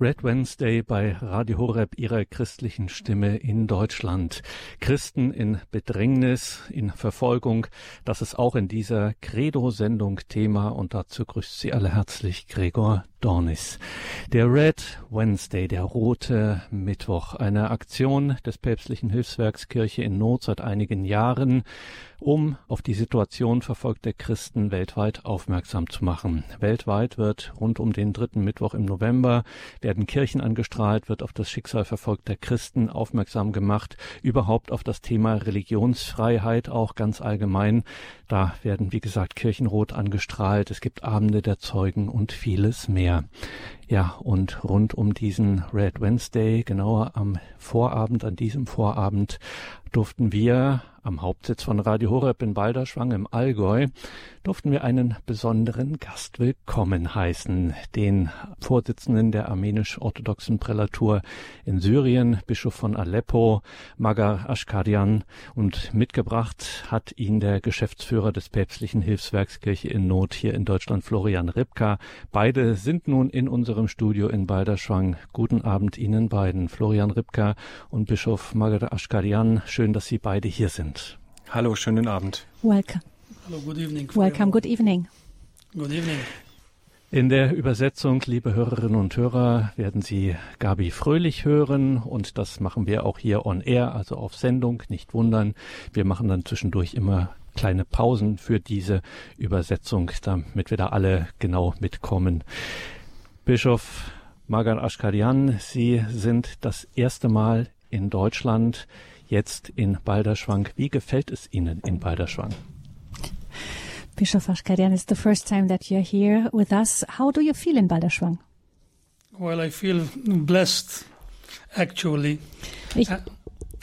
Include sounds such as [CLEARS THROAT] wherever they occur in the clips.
Red Wednesday bei Radio Horeb, ihrer christlichen Stimme in Deutschland. Christen in Bedrängnis, in Verfolgung, das ist auch in dieser Credo-Sendung Thema und dazu grüßt Sie alle herzlich Gregor Dornis. Der Red Wednesday, der rote Mittwoch, eine Aktion des päpstlichen Hilfswerks Kirche in Not seit einigen Jahren, um auf die Situation verfolgter Christen weltweit aufmerksam zu machen. Weltweit wird rund um den dritten Mittwoch im November werden Kirchen angestrahlt, wird auf das Schicksal verfolgter Christen aufmerksam gemacht, überhaupt auf das Thema Religionsfreiheit auch ganz allgemein. Da werden, wie gesagt, Kirchenrot angestrahlt. Es gibt Abende der Zeugen und vieles mehr. Ja, und rund um diesen Red Wednesday, genauer am Vorabend, an diesem Vorabend, durften wir am Hauptsitz von Radio Horeb in Balderschwang im Allgäu durften wir einen besonderen Gast willkommen heißen, den Vorsitzenden der armenisch-orthodoxen Prälatur in Syrien, Bischof von Aleppo, Magar Ashkadian, und mitgebracht hat ihn der Geschäftsführer des päpstlichen Hilfswerks Kirche in Not hier in Deutschland, Florian Ripka. Beide sind nun in unserem Studio in Balderschwang. Guten Abend Ihnen beiden, Florian Ripka und Bischof Magar Ashkadian. Schön, dass Sie beide hier sind. Hallo, schönen Abend. Welcome. Hello, good evening. Welcome, good evening. Good evening. In der Übersetzung, liebe Hörerinnen und Hörer, werden Sie Gabi Fröhlich hören und das machen wir auch hier on air, also auf Sendung, nicht wundern. Wir machen dann zwischendurch immer kleine Pausen für diese Übersetzung, damit wir da alle genau mitkommen. Bischof Magan Ashkarian, Sie sind das erste Mal in Deutschland jetzt in Balderschwang. Wie gefällt es Ihnen in Balderschwang? Bischof Ashkarian, it's the first time that you're here with us. How do you feel in Balderschwang? Well, I feel blessed, actually. Ich,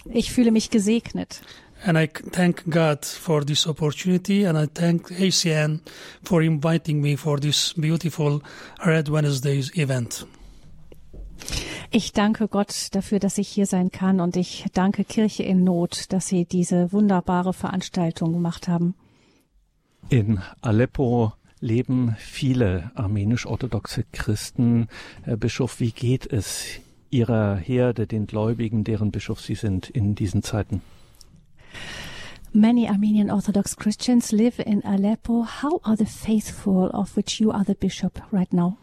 ich fühle mich gesegnet. And I thank God for this opportunity, and I thank ACN for inviting me for this beautiful Red Wednesdays event. Ich danke Gott dafür, dass ich hier sein kann und ich danke Kirche in Not, dass sie diese wunderbare Veranstaltung gemacht haben. In Aleppo leben viele armenisch-orthodoxe Christen. Herr Bischof, wie geht es Ihrer Herde, den Gläubigen, deren Bischof Sie sind, in diesen Zeiten? Many Armenian Orthodox Christians live in Aleppo. How are the faithful of which you are the bishop right now?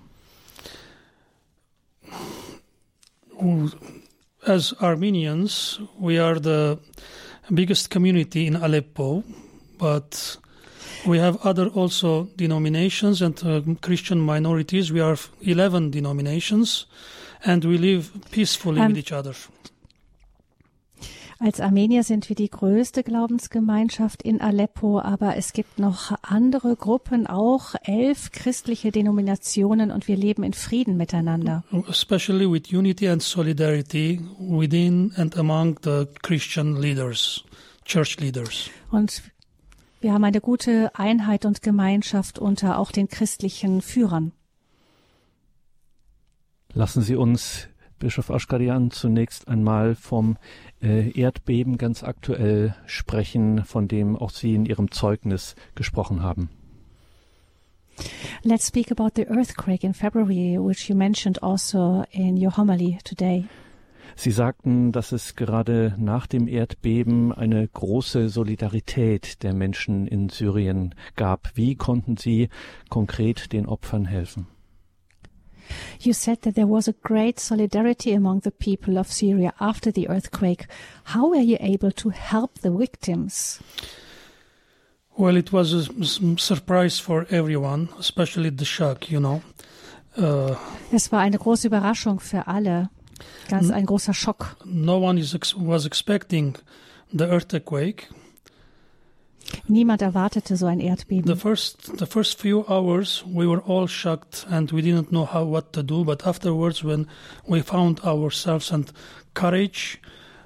As Armenians, we are the biggest community in Aleppo, but we have other also denominations and uh, Christian minorities. We are 11 denominations and we live peacefully Um, with each other. Als Armenier sind wir die größte Glaubensgemeinschaft in Aleppo, aber es gibt noch andere Gruppen, auch elf christliche Denominationen und wir leben in Frieden miteinander. especially with unity and solidarity within and among the Christian leaders, church leaders. Und wir haben eine gute Einheit und Gemeinschaft unter auch den christlichen Führern. Lassen Sie uns, Bischof Aschkadian, zunächst einmal vom äh, Erdbeben ganz aktuell sprechen, von dem auch Sie in Ihrem Zeugnis gesprochen haben. Let's speak about the earthquake in February, which you mentioned also in your homily today. Sie sagten, dass es gerade nach dem Erdbeben eine große Solidarität der Menschen in Syrien gab. Wie konnten Sie konkret den Opfern helfen? You said that there was a great solidarity among the people of Syria after the earthquake. How were you able to help the victims? Well, it was a surprise for everyone, especially the shock, you know. Uh, Es war eine große Überraschung für alle, ganz ein großer Schock. no one is ex- was expecting the earthquake. Niemand erwartete so ein Erdbeben. The first, the first few hours, we were all shocked and we didn't know how what to do. But afterwards, when we found ourselves and courage,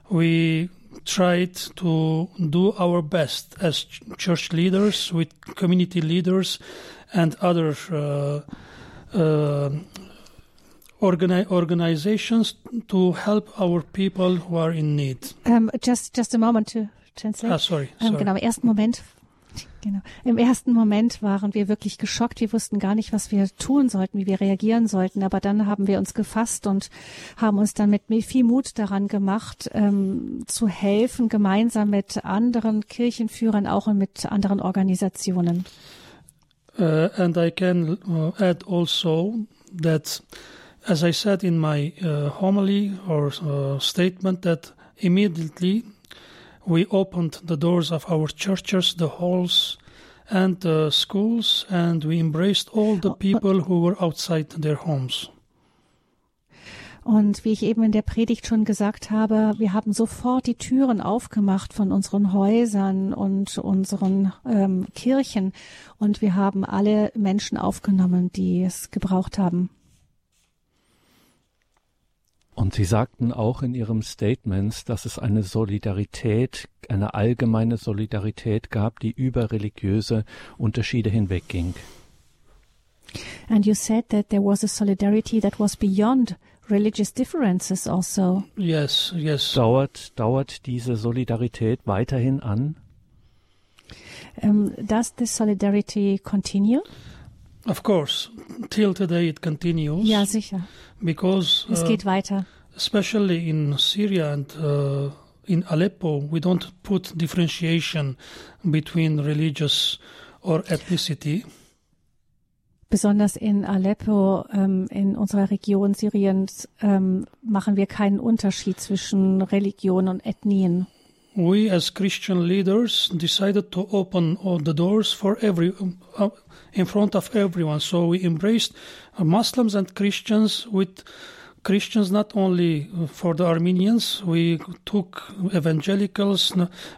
we tried to do our best as ch- church leaders, with community leaders, and other uh, uh, organi- organizations to help our people who are in need. Um, just, just a moment to translate. Ah, sorry, Ähm, sorry. genau, im ersten Moment Genau. Im ersten Moment waren wir wirklich geschockt. Wir wussten gar nicht, was wir tun sollten, wie wir reagieren sollten. Aber dann haben wir uns gefasst und haben uns dann mit viel Mut daran gemacht, ähm, zu helfen, gemeinsam mit anderen Kirchenführern, auch und mit anderen Organisationen. Uh, and I can uh, add also that, as I said in my uh, homily or uh, statement, that immediately we opened the doors of our churches, the halls, and the schools, and we embraced all the people who were outside their homes. Und wie ich eben in der Predigt schon gesagt habe, wir haben sofort die Türen aufgemacht von unseren Häusern und unseren ähm, Kirchen und wir haben alle Menschen aufgenommen, die es gebraucht haben. Und Sie sagten auch in Ihrem Statement, dass es eine Solidarität, eine allgemeine Solidarität gab, die über religiöse Unterschiede hinwegging. And you said that there was a solidarity that was beyond religious differences also. Yes, yes. Dauert, dauert diese Solidarität weiterhin an? Um, does this solidarity continue? Of course, till today it continues. Ja, sicher. Because Es uh, geht weiter. especially in Syria and uh, in Aleppo, we don't put differentiation between religious or ethnicity. Besonders in Aleppo, ähm, in unserer Region Syriens, ähm, machen wir keinen Unterschied zwischen Religion und Ethnien. We, as Christian leaders, decided to open all the doors for every, uh, in front of everyone. So we embraced uh, Muslims and Christians with Christians not only for the Armenians, we took evangelicals,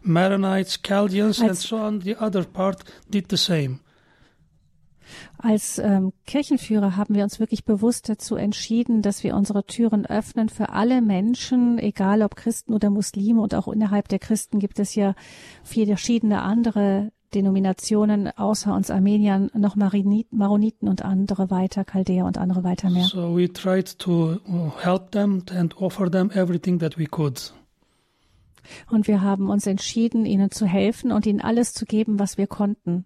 Maronites, Chaldeans, and so on. The other part did the same. Als ähm, Kirchenführer haben wir uns wirklich bewusst dazu entschieden, dass wir unsere Türen öffnen für alle Menschen, egal ob Christen oder Muslime. Und auch innerhalb der Christen gibt es ja viele verschiedene andere Denominationen, außer uns Armeniern, noch Maronit- Maroniten und andere weiter, Chaldäer und andere weiter mehr. So we tried to uh, help them and offer them everything that we could. Und wir haben uns entschieden, ihnen zu helfen und ihnen alles zu geben, was wir konnten.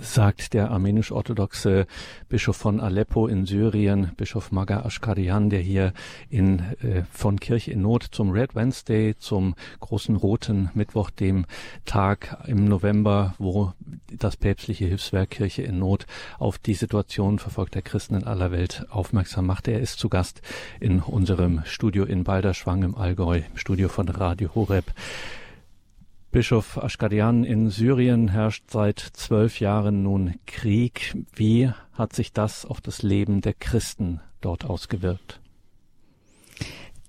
Sagt der armenisch-orthodoxe Bischof von Aleppo in Syrien, Bischof Maga Ashkarian, der hier in, äh, von Kirche in Not zum Red Wednesday, zum großen roten Mittwoch, dem Tag im November, wo das päpstliche Hilfswerk Kirche in Not auf die Situation verfolgter Christen in aller Welt aufmerksam macht. Er ist zu Gast in unserem Studio in Balderschwang im Allgäu, im Studio von Radio Horeb. Bischof Ashkadian in Syrien herrscht seit zwölf Jahren nun Krieg. Wie hat sich das auf das Leben der Christen dort ausgewirkt?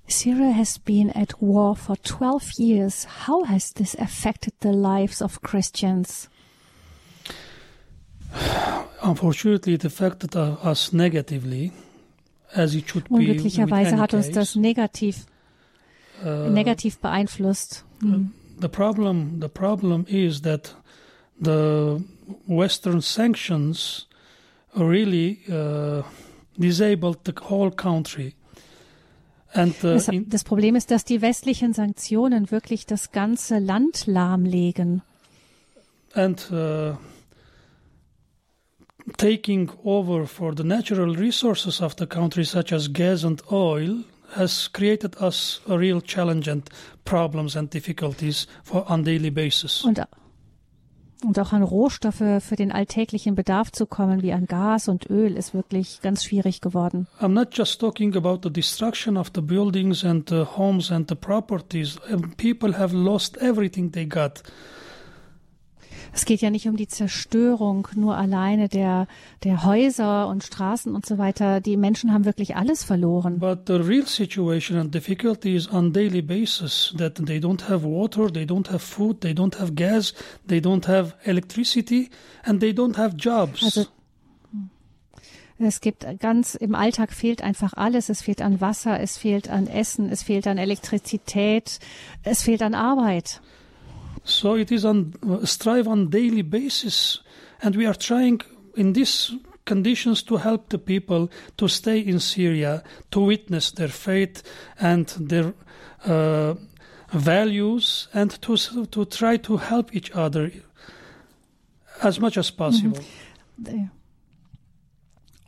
Syria has been at war for 12 years. How has this affected the lives of Christians? Unfortunately, it affected uh, us negatively, as it should be. Unglücklicherweise hat uns case. das negativ, Uh, negativ beeinflusst. Hm. The problem, the problem is that the Western sanctions really uh, disabled the whole country. And uh, Das, das Problem ist, dass die westlichen Sanktionen wirklich das ganze Land lahmlegen. and uh, taking over for the natural resources of the country, such as gas and oil, has created us a real challenge and problems and difficulties for on daily basis. Und, und auch an Rohstoffe für den alltäglichen Bedarf zu kommen, wie an Gas und Öl, ist wirklich ganz schwierig geworden. I'm not just talking about the destruction of the buildings and the homes and the properties. People have lost everything they got. Es geht ja nicht um die Zerstörung nur alleine der, der Häuser und Straßen und so weiter. Die Menschen haben wirklich alles verloren. But the real situation and difficulty is on daily basis that they don't have water, they don't have food, they don't have gas, they don't have electricity, and they don't have jobs. Also es gibt ganz im Alltag fehlt einfach alles. Es fehlt an Wasser, es fehlt an Essen, es fehlt an Elektrizität, es fehlt an Arbeit. So it is on strive on daily basis, and we are trying in these conditions to help the people to stay in Syria, to witness their faith and their uh, values and to, to try to help each other as much as possible. Mhm.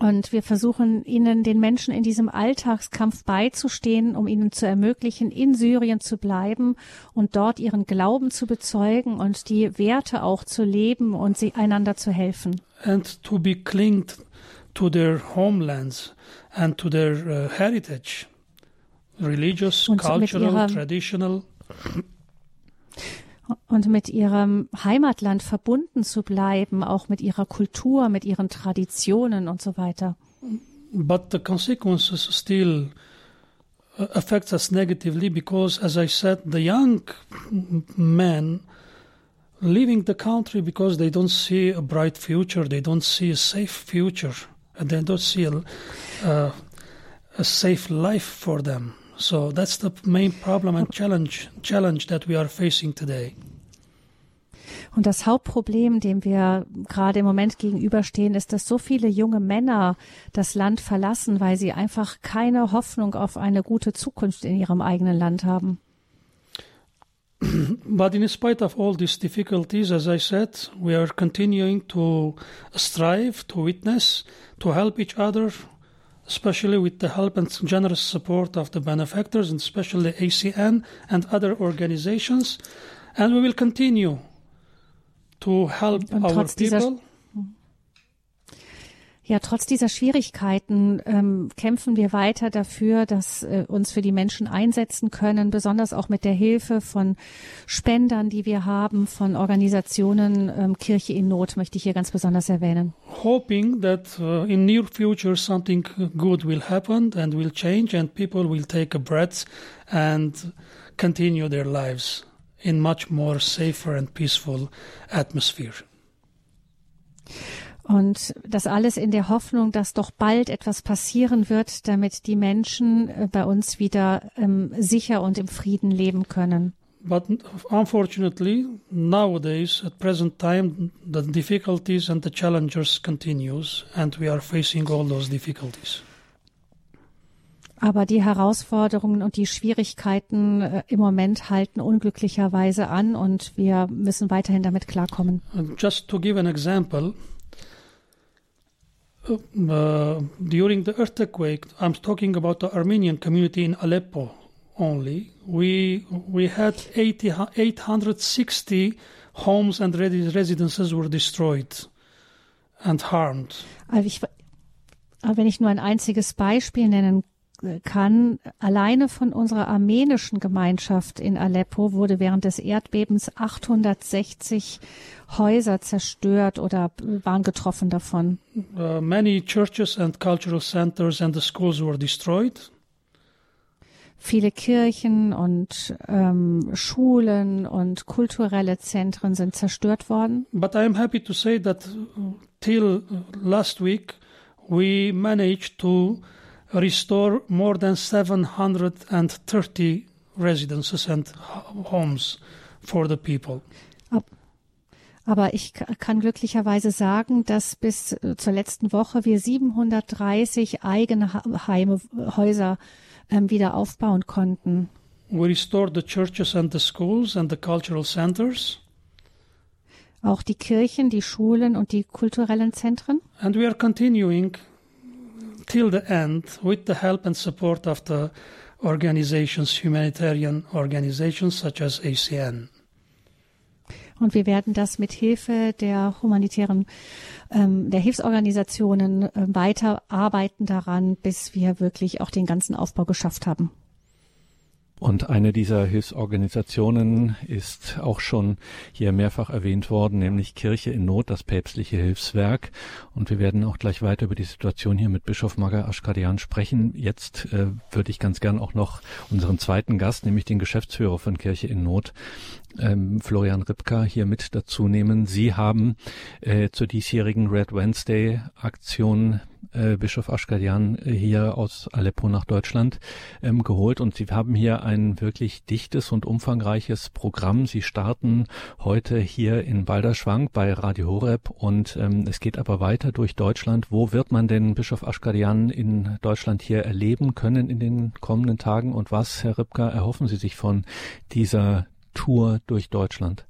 Und wir versuchen ihnen, den Menschen in diesem Alltagskampf beizustehen, um ihnen zu ermöglichen, in Syrien zu bleiben und dort ihren Glauben zu bezeugen und die Werte auch zu leben und sie einander zu helfen. And to be clinged to their homelands and to their uh, heritage, religious, Und cultural, traditional. Und mit ihrem Heimatland verbunden zu bleiben, auch mit ihrer Kultur, mit ihren Traditionen und so weiter. but the consequences still uh, affects us negatively because as i said the young men leaving the country because they don't see a bright future they don't see a safe future and they don't see a, uh, a safe life for them so that's the main problem and challenge challenge that we are facing today Und das Hauptproblem, dem wir gerade im Moment gegenüberstehen, ist, dass so viele junge Männer das Land verlassen, weil sie einfach keine Hoffnung auf eine gute Zukunft in ihrem eigenen Land haben. [CLEARS THROAT] But in spite of all these difficulties, as I said, we are continuing to strive, to witness, to help each other, especially with the help and generous support of the benefactors, and especially ACN and other organizations. And we will continue to help Und our people. Ja, trotz dieser Schwierigkeiten ähm, kämpfen wir weiter dafür, dass äh, uns für die Menschen einsetzen können, besonders auch mit der Hilfe von Spendern, die wir haben, von Organisationen ähm, Kirche in Not, möchte ich hier ganz besonders erwähnen. hoping that uh, in near future something good will happen and will change and people will take a breath and continue their lives in much more safer and peaceful atmosphere. Und das alles in der Hoffnung, dass doch bald etwas passieren wird, damit die Menschen äh, bei uns wieder ähm, sicher und im Frieden leben können. But unfortunately, nowadays, at present time, the difficulties and the challenges continues, and we are facing all those difficulties. Aber die Herausforderungen und die Schwierigkeiten äh, im Moment halten unglücklicherweise an und wir müssen weiterhin damit klarkommen. And just to give an example, uh, uh, during the earthquake, I'm talking about the Armenian community in Aleppo only. We we had 80, 860 homes and resi- residences were destroyed and harmed. Aber, ich, wenn ich nur ein einziges Beispiel nennen äh, kann, alleine von unserer armenischen Gemeinschaft in Aleppo wurde während des Erdbebens 860 Häuser zerstört oder waren getroffen davon. Uh, many churches and cultural centers and the schools were destroyed. Viele Kirchen und ähm, Schulen und kulturelle Zentren sind zerstört worden. But I am happy to say that uh, till last week we managed to restore more than 730 residences and homes for the people. Aber ich kann glücklicherweise sagen, dass bis äh, zur letzten Woche wir 730 eigene Heime, Häuser ähm, wieder aufbauen konnten. We restored the churches and the schools and the cultural centers, Auch die Kirchen, die Schulen und die kulturellen Zentren. and we are continuing till the end with the help and support of the organizations, humanitarian organizations such as ACN. Und wir werden das mit Hilfe der humanitären, ähm, der Hilfsorganisationen äh, weiter arbeiten daran, bis wir wirklich auch den ganzen Aufbau geschafft haben. Und eine dieser Hilfsorganisationen ist auch schon hier mehrfach erwähnt worden, nämlich Kirche in Not, das päpstliche Hilfswerk. Und wir werden auch gleich weiter über die Situation hier mit Bischof Maga Aschkadian sprechen. Jetzt äh, würde ich ganz gern auch noch unseren zweiten Gast, nämlich den Geschäftsführer von Kirche in Not, ähm, Florian Ripka hier mit dazu nehmen. Sie haben äh, zur diesjährigen Red Wednesday Aktion äh, Bischof Ashkadian äh, hier aus Aleppo nach Deutschland ähm, geholt und Sie haben hier ein wirklich dichtes und umfangreiches Programm. Sie starten heute hier in Balderschwang bei Radio Horeb und ähm, es geht aber weiter durch Deutschland. Wo wird man denn Bischof Ashkadian in Deutschland hier erleben können in den kommenden Tagen und was, Herr Ripka, erhoffen Sie sich von dieser Tour durch Deutschland?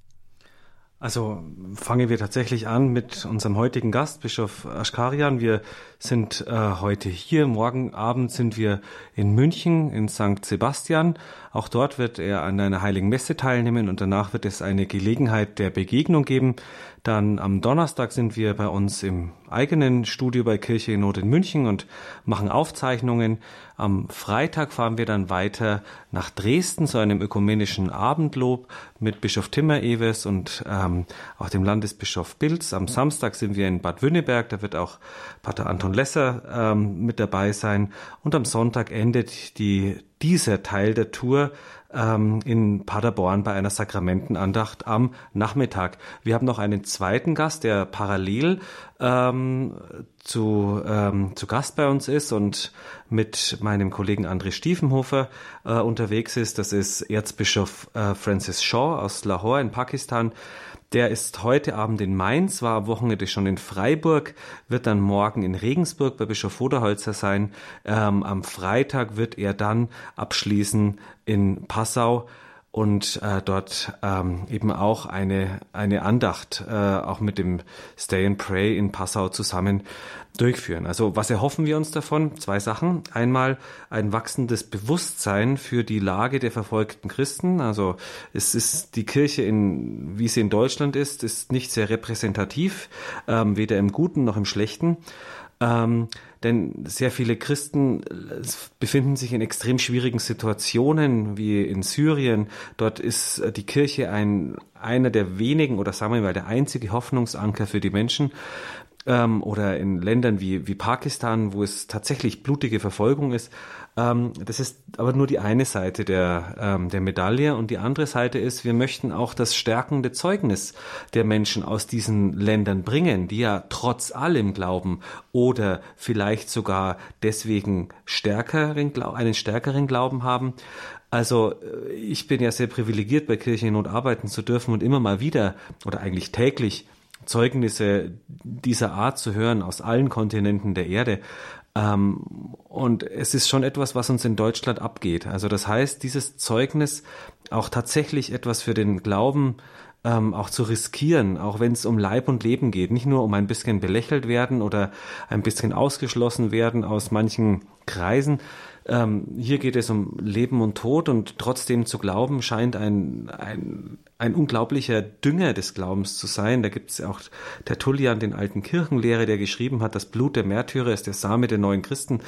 Also fangen wir tatsächlich an mit unserem heutigen Gast, Bischof Aschkarian. Wir sind äh, heute hier. Morgen Abend sind wir in München, in St. Sebastian. Auch dort wird er an einer heiligen Messe teilnehmen und danach wird es eine Gelegenheit der Begegnung geben. Dann am Donnerstag sind wir bei uns im eigenen Studio bei Kirche in Not in München und machen Aufzeichnungen. Am Freitag fahren wir dann weiter nach Dresden zu einem ökumenischen Abendlob mit Bischof Timmer Ewes und ähm, auch dem Landesbischof Bilz. Am Samstag sind wir in Bad Wünnenberg, da wird auch Pater Anton Lesser ähm, mit dabei sein. Und am Sonntag endet die dieser Teil der Tour ähm, in Paderborn bei einer Sakramentenandacht am Nachmittag. Wir haben noch einen zweiten Gast, der parallel ähm, zu, ähm, zu Gast bei uns ist und mit meinem Kollegen André Stiefenhofer äh, unterwegs ist. Das ist Erzbischof äh, Francis Shaw aus Lahore in Pakistan. Der ist heute Abend in Mainz, war am Wochenende schon in Freiburg, wird dann morgen in Regensburg bei Bischof Voderholzer sein. Ähm, am Freitag wird er dann abschließen in Passau und äh, dort ähm, eben auch eine, eine Andacht äh, auch mit dem Stay and Pray in Passau zusammen durchführen. Also was erhoffen wir uns davon? Zwei Sachen. Einmal ein wachsendes Bewusstsein für die Lage der verfolgten Christen. Also es ist die Kirche, in, wie sie in Deutschland ist, ist nicht sehr repräsentativ, ähm, weder im Guten noch im Schlechten. Ähm, denn sehr viele Christen äh, befinden sich in extrem schwierigen Situationen, wie in Syrien. Dort ist äh, die Kirche ein, einer der wenigen oder sagen wir mal der einzige Hoffnungsanker für die Menschen ähm, oder in Ländern wie, wie Pakistan, wo es tatsächlich blutige Verfolgung ist. Ähm, das ist aber nur die eine Seite der, ähm, der Medaille. Und die andere Seite ist, wir möchten auch das stärkende Zeugnis der Menschen aus diesen Ländern bringen, die ja trotz allem glauben oder vielleicht sogar deswegen stärkeren, einen stärkeren Glauben haben. Also äh, ich bin ja sehr privilegiert, bei Kirche in Not arbeiten zu dürfen und immer mal wieder oder eigentlich täglich Zeugnisse dieser Art zu hören aus allen Kontinenten der Erde. Ähm, und es ist schon etwas, was uns in Deutschland abgeht. Also das heißt, dieses Zeugnis auch tatsächlich etwas für den Glauben ähm, auch zu riskieren, auch wenn es um Leib und Leben geht, nicht nur um ein bisschen belächelt werden oder ein bisschen ausgeschlossen werden aus manchen Kreisen, ähm, hier geht es um Leben und Tod und trotzdem zu glauben scheint ein, ein, ein unglaublicher Dünger des Glaubens zu sein. Da gibt es auch Tertullian, den alten Kirchenlehrer, der geschrieben hat, das Blut der Märtyrer ist der Same der neuen Christen.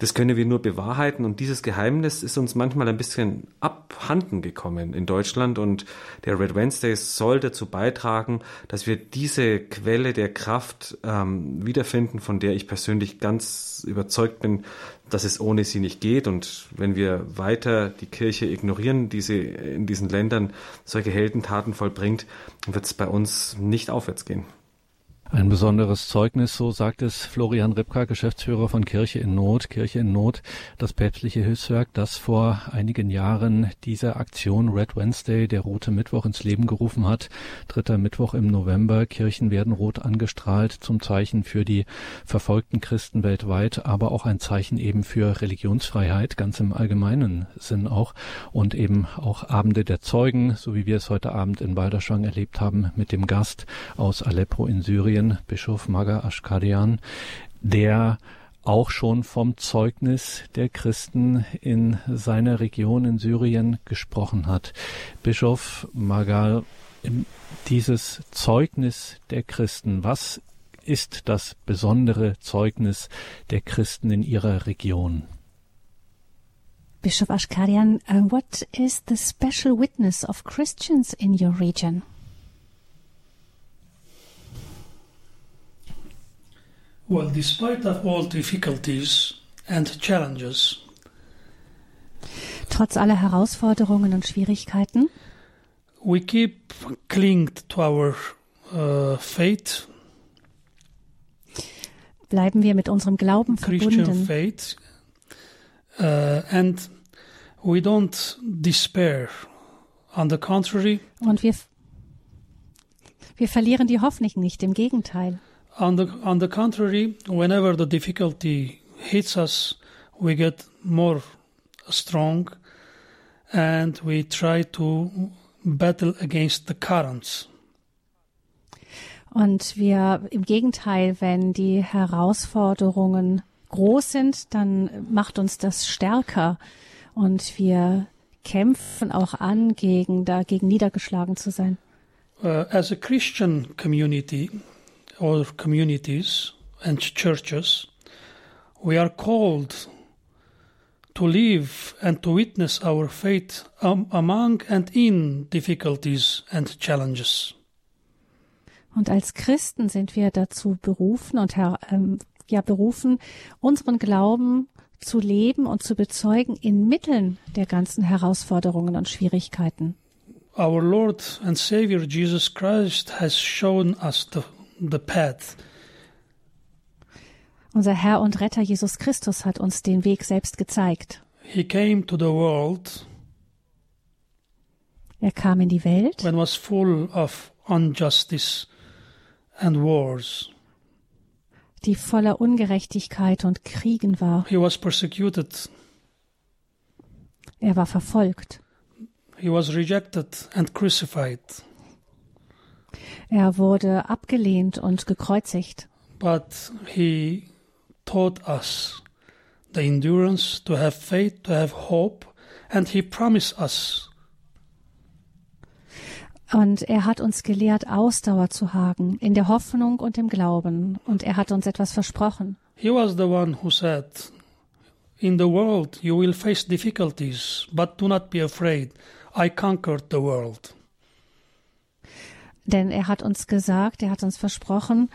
Das können wir nur bewahrheiten und dieses Geheimnis ist uns manchmal ein bisschen abhanden gekommen in Deutschland und der Red Wednesday soll dazu beitragen, dass wir diese Quelle der Kraft ähm, wiederfinden, von der ich persönlich ganz überzeugt bin, dass es ohne sie nicht geht. Und wenn wir weiter die Kirche ignorieren, die sie in diesen Ländern solche Heldentaten vollbringt, wird es bei uns nicht aufwärts gehen. Ein besonderes Zeugnis, so sagt es Florian Ripka, Geschäftsführer von Kirche in Not. Kirche in Not, das päpstliche Hilfswerk, das vor einigen Jahren diese Aktion Red Wednesday, der Rote Mittwoch, ins Leben gerufen hat. Dritter Mittwoch im November. Kirchen werden rot angestrahlt zum Zeichen für die verfolgten Christen weltweit, aber auch ein Zeichen eben für Religionsfreiheit, ganz im allgemeinen Sinn auch. Und eben auch Abende der Zeugen, so wie wir es heute Abend in Balderschwang erlebt haben, mit dem Gast aus Aleppo in Syrien Syrien, Bischof Maga Ashkadian, der auch schon vom Zeugnis der Christen in seiner Region in Syrien gesprochen hat. Bischof Magal, dieses Zeugnis der Christen, was ist das besondere Zeugnis der Christen in ihrer Region? Bishop Ashkarian, uh, what is the special witness of Christians in your region? Well, despite of all difficulties and challenges, trotz aller Herausforderungen und Schwierigkeiten, we keep clinged to our uh, faith, Bleiben wir mit unserem Glauben Christian verbunden faith, uh, and we don't despair. On the contrary, und wir, wir verlieren die Hoffnung nicht, im Gegenteil. On the on the contrary, whenever the difficulty hits us, we get more strong, and we try to battle against the currents. Und wir im Gegenteil, wenn die Herausforderungen groß sind, dann macht uns das stärker und wir kämpfen auch an, gegen dagegen niedergeschlagen zu sein. Uh, as a Christian community or communities and churches, we are called to live and to witness our faith among and in difficulties and challenges. Und als Christen sind wir dazu berufen und ähm, ja berufen, unseren Glauben zu leben und zu bezeugen inmitten der ganzen Herausforderungen und Schwierigkeiten. Our Lord and Savior Jesus Christ has shown us the, the path. Unser Herr und Retter Jesus Christus hat uns den Weg selbst gezeigt. He came to the world Er kam in die Welt, when was full of injustice and wars. die voller Ungerechtigkeit und Kriegen war. He was persecuted, Er war verfolgt. he was rejected and crucified. Er wurde abgelehnt und gekreuzigt. But he taught us the endurance to have faith, to have hope, and he promised us Und er hat uns gelehrt, Ausdauer zu haben, in der Hoffnung und im Glauben. Und er hat uns etwas versprochen. He was the one who said, In the world you will face difficulties, but do not be afraid. I conquered the world. Denn er hat uns gesagt, er hat uns versprochen,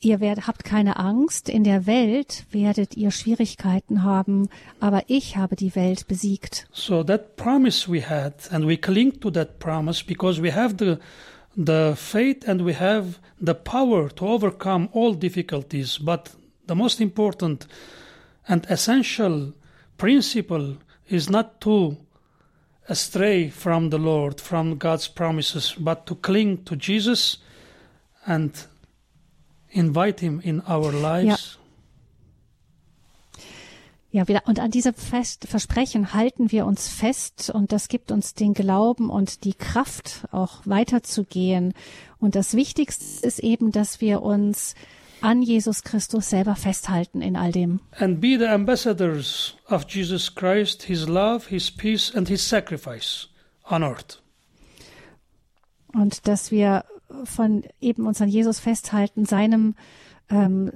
ihr werdet, habt keine Angst, in der Welt werdet ihr Schwierigkeiten haben, aber ich habe die Welt besiegt. So that promise we had, and we cling to that promise because we have the the faith and we have the power to overcome all difficulties. But the most important and essential principle is not to astray from the Lord, from God's promises, but to cling to Jesus and invite Him in our lives. Ja, wieder, und an diesem Fest, Versprechen halten wir uns fest und das gibt uns den Glauben und die Kraft, auch weiterzugehen. Und das Wichtigste ist eben, dass wir uns an Jesus Christus selber festhalten in all dem. and be the ambassadors of Jesus Christ, His love, His peace, and His sacrifice on earth. Und dass wir von eben uns an Jesus festhalten, seinem, ähm,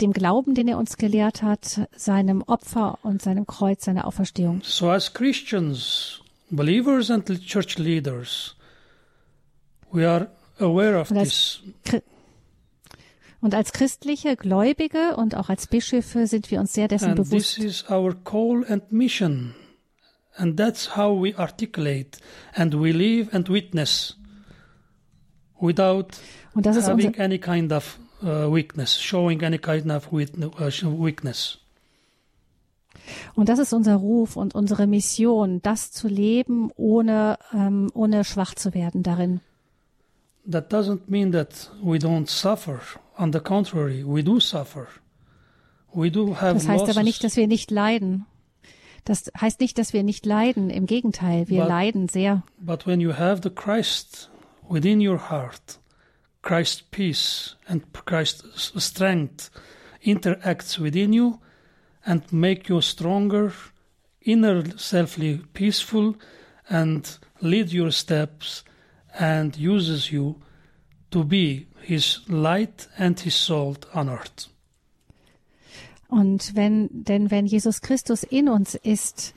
dem Glauben, den er uns gelehrt hat, seinem Opfer und seinem Kreuz, seiner Auferstehung. So, as Christians, believers, and church leaders, we are aware of this. Chri- und als christliche Gläubige und auch als Bischöfe sind wir uns sehr dessen And this bewusst. is our call and mission. And that's how we articulate and we live and witness without Und das ist having unser, any kind of uh, weakness, showing any kind of uh, weakness. und das ist unser Ruf und unsere Mission, das zu leben, ohne, ähm, ohne schwach zu werden darin. That doesn't mean that we don't suffer. On the contrary, we do suffer. We do have Das heißt losses. aber nicht, dass wir nicht leiden. Das heißt nicht, dass wir nicht leiden. Im Gegenteil, wir But- leiden sehr. But when you have the Christ within your heart, Christ's peace and Christ's strength interacts within you and make you stronger, inner selfly peaceful, and lead your steps and uses you to be his light and his salt on earth. Und wenn, denn wenn Jesus Christus in uns ist,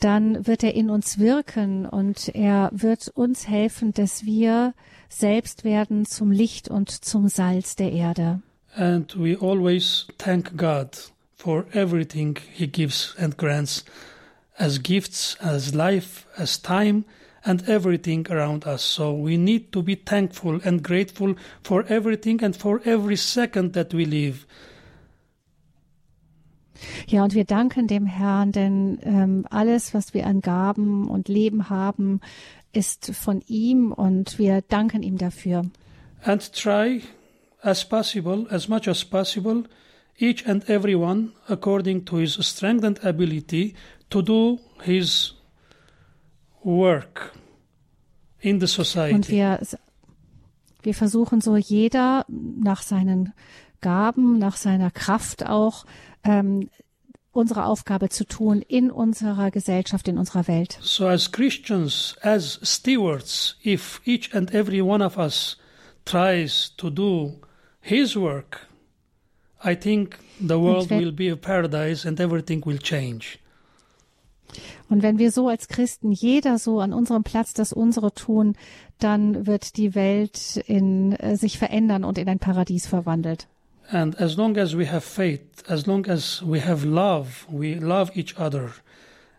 dann wird er in uns wirken und er wird uns helfen, dass wir selbst werden zum Licht und zum Salz der Erde. And we always thank God for everything He gives and grants as gifts, as life, as time, and everything around us. So we need to be thankful and grateful for everything and for every second that we live. Ja, und wir danken dem Herrn, denn ähm, alles, was wir an Gaben und Leben haben, ist von ihm und wir danken ihm dafür. And try as possible, as much as possible, each and every one, according to his strength and ability, to do his work in the society. Und wir, wir versuchen so jeder nach seinen Gaben, nach seiner Kraft auch, ähm, unsere Aufgabe zu tun in unserer Gesellschaft, in unserer Welt. So as Christians, as stewards, if each and every one of us tries to do his work, I think the world will be a paradise and everything will change. Und wenn wir so als Christen jeder so an unserem Platz das unsere tun, dann wird die Welt in, äh, sich verändern und in ein Paradies verwandelt. And as long as we have faith, as long as we have love, we love each other,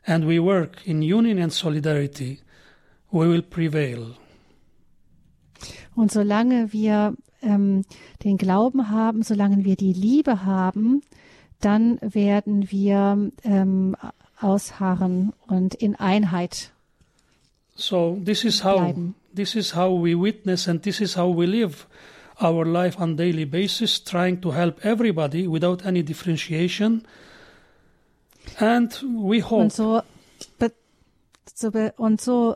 and we work in union and solidarity, we will prevail. Und solange wir ähm, den Glauben haben, solange wir die Liebe haben, dann werden wir ähm, ausharren und in Einheit So this is how bleiben. this is how we witness and this is how we live our life on daily basis, trying to help everybody without any differentiation. And we hope Und so, be, so be, und so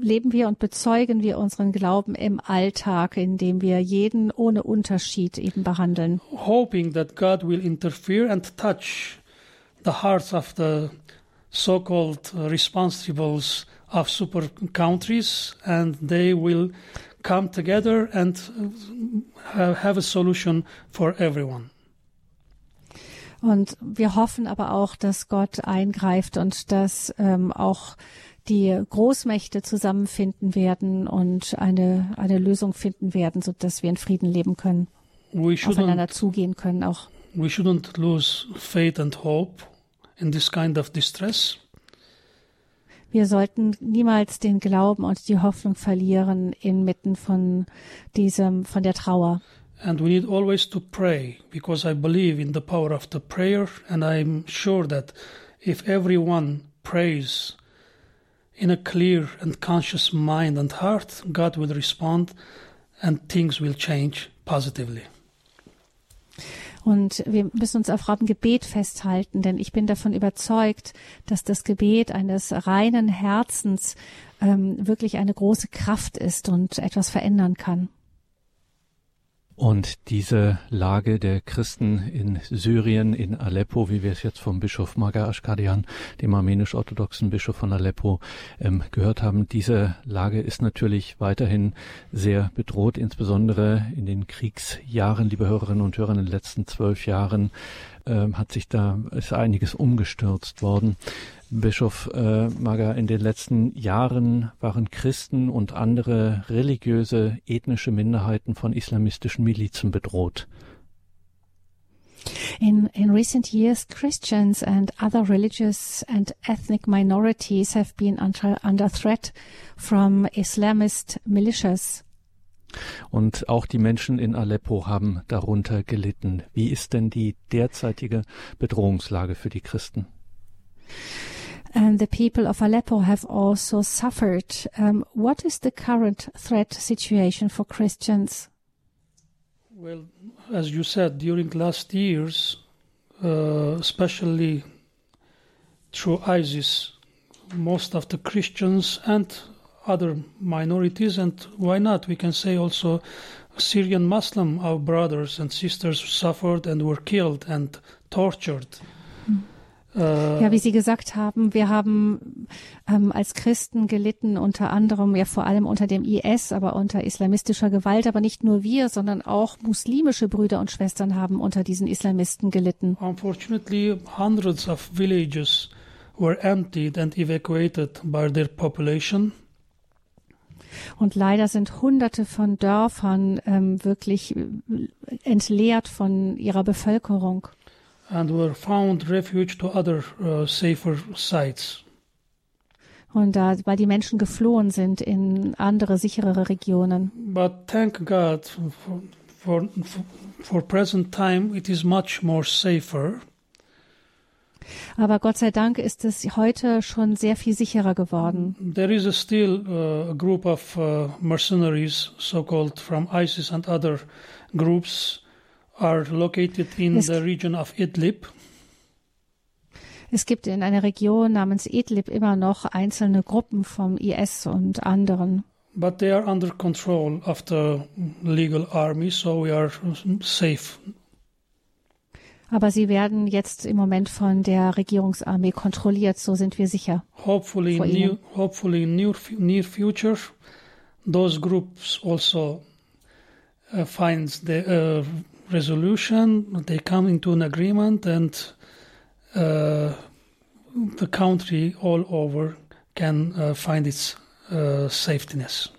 leben wir und bezeugen wir unseren Glauben im Alltag, indem wir jeden ohne Unterschied eben behandeln. hoping that God will interfere and touch the hearts of the so-called responsibles of super countries and they will come together and uh, have, a solution for everyone. Und wir hoffen aber auch, dass Gott eingreift und dass ähm, auch die Großmächte zusammenfinden werden und eine, eine Lösung finden werden, so dass wir in Frieden leben können, We aufeinander zugehen können auch. we shouldn't lose faith and hope in this kind of distress. Wir sollten niemals den Glauben und die Hoffnung verlieren inmitten von diesem, von der Trauer. And we need always to pray because I believe in the power of the prayer, and I'm sure that if everyone prays in a clear and conscious mind and heart, God will respond and things will change positively. Und wir müssen uns auf Raum Gebet festhalten, denn ich bin davon überzeugt, dass das Gebet eines reinen Herzens ähm, wirklich eine große Kraft ist und etwas verändern kann. Und diese Lage der Christen in Syrien, in Aleppo, wie wir es jetzt vom Bischof Maga Ashkadian, dem armenisch-orthodoxen Bischof von Aleppo, ähm, gehört haben, diese Lage ist natürlich weiterhin sehr bedroht, insbesondere in den Kriegsjahren, liebe Hörerinnen und Hörer, in den letzten zwölf Jahren ähm, hat sich da, ist einiges umgestürzt worden. Bischof äh, Maga, in den letzten Jahren waren Christen und andere religiöse, ethnische Minderheiten von islamistischen Milizen bedroht. In, in recent years, Christians and other religious and ethnic minorities have been under, under threat from Islamist militias. Und auch die Menschen in Aleppo haben darunter gelitten. Wie ist denn die derzeitige Bedrohungslage für die Christen? And the people of Aleppo have also suffered. Um, what is the current threat situation for Christians? Well, as you said, during last years, uh, especially through ISIS, most of the Christians and other minorities, and why not? We can say also Syrian Muslim, our brothers and sisters suffered and were killed and tortured. Uh, Ja, wie Sie gesagt haben, wir haben ähm, als Christen gelitten, unter anderem ja vor allem unter dem IS, aber unter islamistischer Gewalt. Aber nicht nur wir, sondern auch muslimische Brüder und Schwestern haben unter diesen Islamisten gelitten. Unfortunately, hundreds of villages were emptied and evacuated by their population. Und leider sind Hunderte von Dörfern ähm, wirklich äh, entleert von ihrer Bevölkerung. And were found refuge to other uh, safer sites. Und da, weil die Menschen geflohen sind in andere, sicherere Regionen. But thank God for, for, for present time it is much more safer. Aber Gott sei Dank ist es heute schon sehr viel sicherer geworden. There is a still uh, a group of uh, mercenaries, so-called from ISIS and other groups, are located in Es- the region of Idlib. Es gibt in einer Region namens Idlib immer noch einzelne Gruppen vom IS und anderen. But they are under control of the legal army, so we are safe. Aber sie werden jetzt im Moment von der Regierungsarmee kontrolliert, so sind wir sicher. Hopefully, in near, hopefully in near, near future, those groups also uh, find the uh, resolution. They come into an agreement, and uh, the country all over can uh, find its uh, safetyness.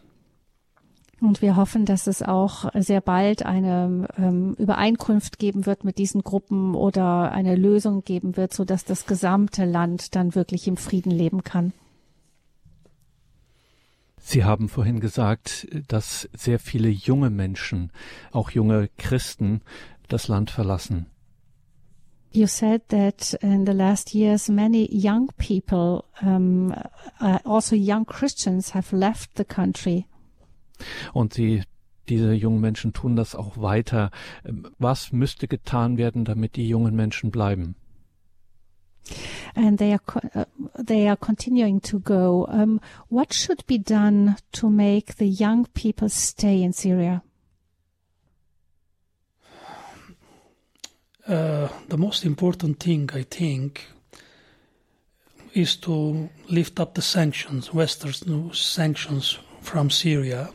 Und wir hoffen, dass es auch sehr bald eine ähm, Übereinkunft geben wird mit diesen Gruppen oder eine Lösung geben wird, sodass das gesamte Land dann wirklich im Frieden leben kann. Sie haben vorhin gesagt, dass sehr viele junge Menschen, auch junge Christen, das Land verlassen. You said that in the last years, many young people, um, uh, also young Christians, have left the country. Und sie, diese jungen Menschen tun das auch weiter. Ähm, Was müsste getan werden, damit die jungen Menschen bleiben? And they are uh, they are continuing to go. Um, what should be done to make the young people stay in Syria? Uh, the most important thing, I think, is to lift up the sanctions, Western sanctions from Syria.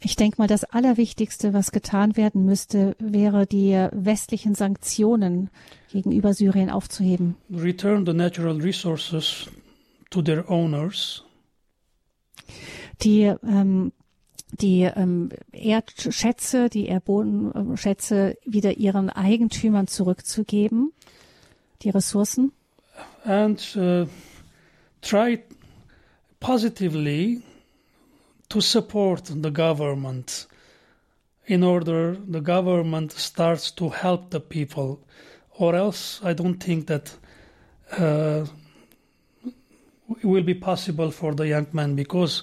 Ich denke mal, das Allerwichtigste, was getan werden müsste, wäre die westlichen Sanktionen gegenüber Syrien aufzuheben. return the natural resources to their owners Die ähm, die ähm, Erdschätze, die Erdbodenschätze wieder ihren Eigentümern zurückzugeben, die Ressourcen. and uh, try positively to support the government in order the government starts to help the people. Or else i don't think that uh, it will be possible for the young men because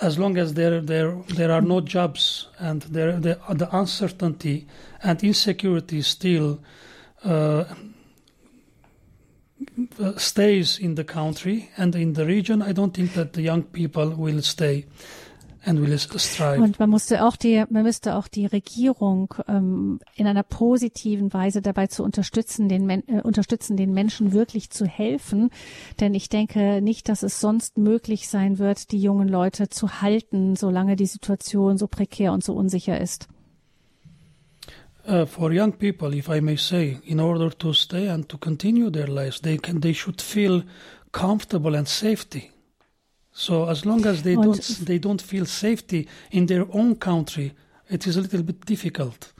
as long as there there there are no jobs and there the, uncertainty and insecurity still uh, stays in the country and in the region, I don't think that the young people will stay Und man musste auch die, man müsste auch die Regierung ähm, in einer positiven Weise dabei zu unterstützen, den Men äh, unterstützen, den Menschen wirklich zu helfen. Denn ich denke nicht, dass es sonst möglich sein wird, die jungen Leute zu halten, solange die Situation so prekär und so unsicher ist. Uh, for young people, if I may say, in order to stay and to continue their lives, they can they should feel comfortable and safety. So as long as they Und- don't they don't feel safety in their own country, it is a little bit difficult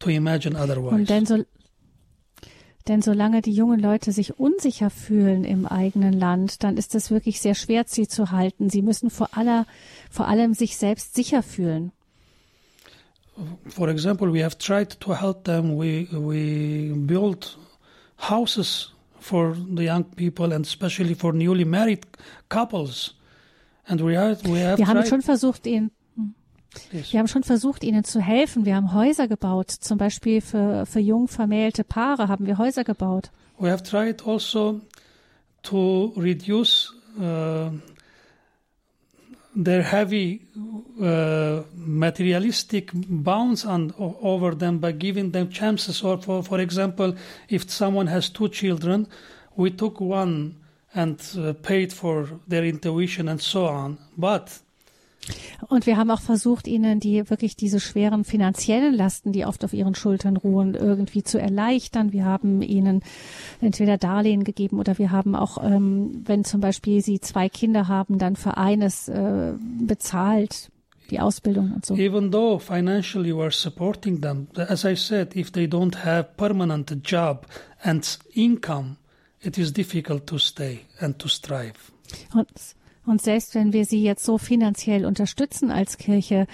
to imagine otherwise. Und denn so denn solange die jungen Leute sich unsicher fühlen im eigenen Land, dann ist es wirklich sehr schwer, sie zu halten. Sie müssen vor aller, vor allem sich selbst sicher fühlen. for example, we have tried to help them. We we built houses for the young people and especially for newly married couples. And we have we have Wir haben tried. schon versucht, ihnen, Yes. wir haben schon versucht, ihnen zu helfen. Wir haben Häuser gebaut. Zum Beispiel für, für jung vermählte Paare haben wir Häuser gebaut. We have tried also to reduce uh, their heavy uh, materialistic bounds on, over them by giving them chances. Or, for, for example, if someone has two children, we took one and uh, paid for their intuition and so on. But Und wir haben auch versucht, ihnen die wirklich diese schweren finanziellen Lasten, die oft auf ihren Schultern ruhen, irgendwie zu erleichtern. Wir haben ihnen entweder Darlehen gegeben oder wir haben auch, ähm, wenn zum Beispiel sie zwei Kinder haben, dann für eines äh, bezahlt, die Ausbildung und so. even though financially we are supporting them, as I said, if they don't have permanent job and income, it is difficult to stay and to strive. Und, und selbst wenn wir sie jetzt so finanziell unterstützen als Kirche,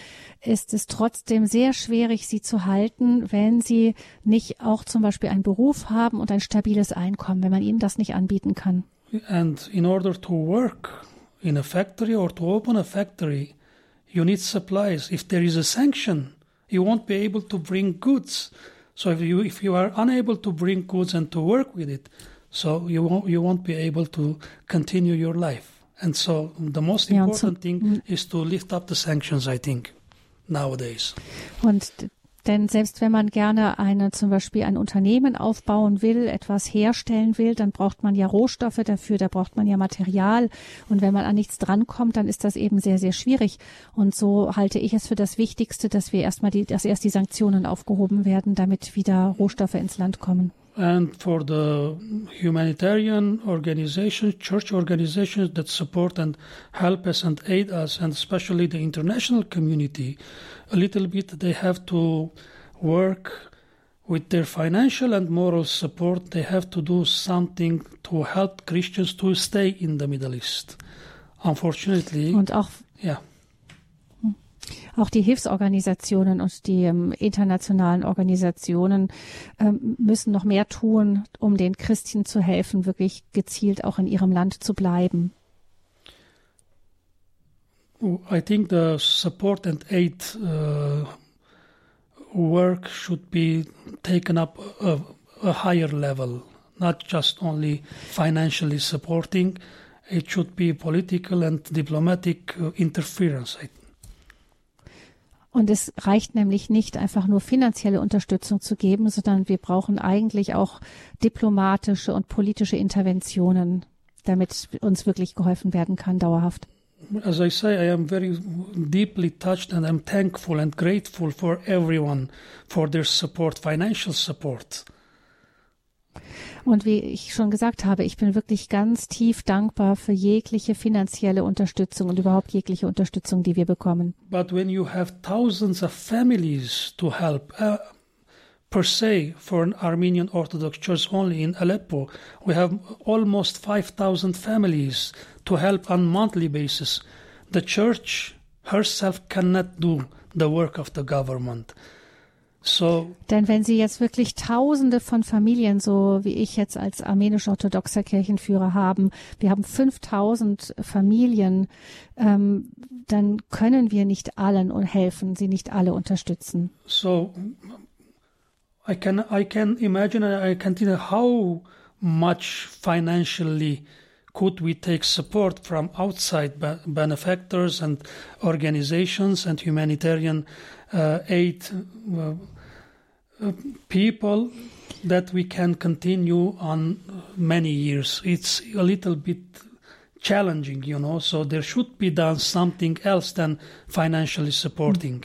ist es trotzdem sehr schwierig, sie zu halten, wenn sie nicht auch zum Beispiel einen Beruf haben und ein stabiles Einkommen, wenn man ihnen das nicht anbieten kann. And in order to work in a factory or to open a factory, you need supplies. If there is a sanction, you won't be able to bring goods. So if you if you are unable to bring goods and to work with it, so you won't you won't be able to continue your life. And so the most important thing is to lift up the sanctions, I think, nowadays. Und denn selbst wenn man gerne eine, zum Beispiel ein Unternehmen aufbauen will, etwas herstellen will, dann braucht man ja Rohstoffe dafür, da braucht man ja Material. Und wenn man an nichts drankommt, dann ist das eben sehr, sehr schwierig. Und so halte ich es für das Wichtigste, dass wir erstmal die, dass erst die Sanktionen aufgehoben werden, damit wieder Rohstoffe ins Land kommen. And for the humanitarian organizations, church organizations that support and help us and aid us, and especially the international community, a little bit they have to work with their financial and moral support. They have to do something to help Christians to stay in the Middle East. Unfortunately, Und auch yeah. Auch die Hilfsorganisationen und die ähm, internationalen Organisationen ähm, müssen noch mehr tun, um den Christen zu helfen, wirklich gezielt auch in ihrem Land zu bleiben. I think the support and aid uh, work should be taken up a, a higher level, not just only financially supporting. It should be political and diplomatic uh, interference. I Und es reicht nämlich nicht, einfach nur finanzielle Unterstützung zu geben, sondern wir brauchen eigentlich auch diplomatische und politische Interventionen, damit uns wirklich geholfen werden kann, dauerhaft. As I say, I am very deeply touched and I'm thankful and grateful for everyone for their support, financial support. Und wie ich schon gesagt habe, ich bin wirklich ganz tief dankbar für jegliche finanzielle Unterstützung und überhaupt jegliche Unterstützung, die wir bekommen. But when you have thousands of families to help, uh, per se, for an Armenian Orthodox Church only in Aleppo, we have almost 5,000 families to help on monthly basis. The church herself cannot do the work of the government. So, Denn wenn Sie jetzt wirklich Tausende von Familien, so wie ich jetzt als armenisch-orthodoxer Kirchenführer haben, wir haben 5000 Familien, ähm, dann können wir nicht allen helfen, sie nicht alle unterstützen. so I can I can imagine I can tell how much financially could we take support from outside be- benefactors and organizations and humanitarian uh, aid uh, people that we can continue on many years. It's a little bit challenging, you know, so there should be done something else than financially supporting.